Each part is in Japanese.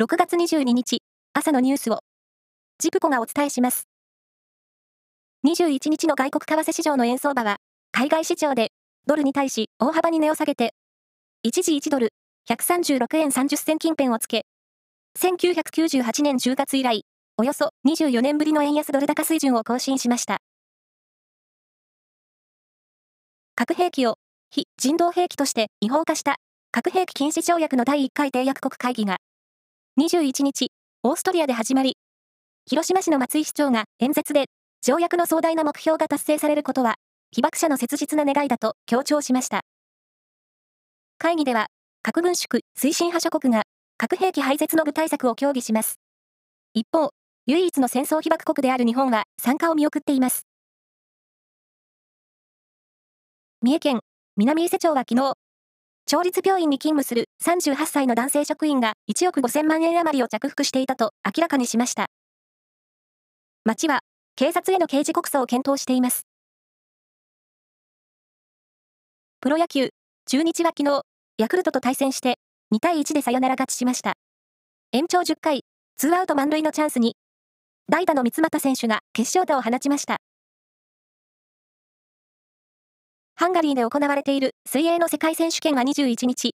6月22日、朝のニュースを、ジプコがお伝えします。21日の外国為替市場の円相場は、海外市場で、ドルに対し大幅に値を下げて、一時1ドル、136円30銭近辺をつけ、1998年10月以来、およそ24年ぶりの円安ドル高水準を更新しました。核兵器を非人道兵器として違法化した核兵器禁止条約の第1回締約国会議が21日、オーストリアで始まり、広島市の松井市長が演説で、条約の壮大な目標が達成されることは、被爆者の切実な願いだと強調しました。会議では、核軍縮推進派諸国が核兵器廃絶の具体策を協議します。一方、唯一の戦争被爆国である日本は参加を見送っています。三重県南伊勢町は昨日、町立病院に勤務する38歳の男性職員が1億5000万円余りを着服していたと明らかにしました。町は警察への刑事告訴を検討しています。プロ野球、中日は昨日、ヤクルトと対戦して2対1でサヨナラ勝ちしました。延長10回、ツーアウト満塁のチャンスに、代打の三俣選手が決勝打を放ちました。ハンガリーで行われている水泳の世界選手権は21日、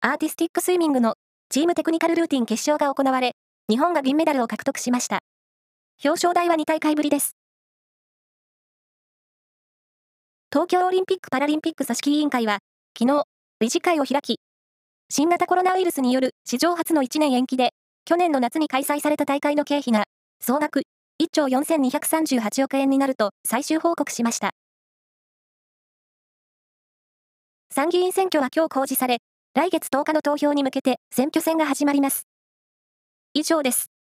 アーティスティックスイミングのチームテクニカルルーティン決勝が行われ、日本が銀メダルを獲得しました。表彰台は2大会ぶりです。東京オリンピック・パラリンピック組織委員会は、昨日、理事会を開き、新型コロナウイルスによる史上初の1年延期で、去年の夏に開催された大会の経費が、総額1兆4238億円になると最終報告しました。参議院選挙は今日公示され、来月10日の投票に向けて選挙戦が始まります。以上です。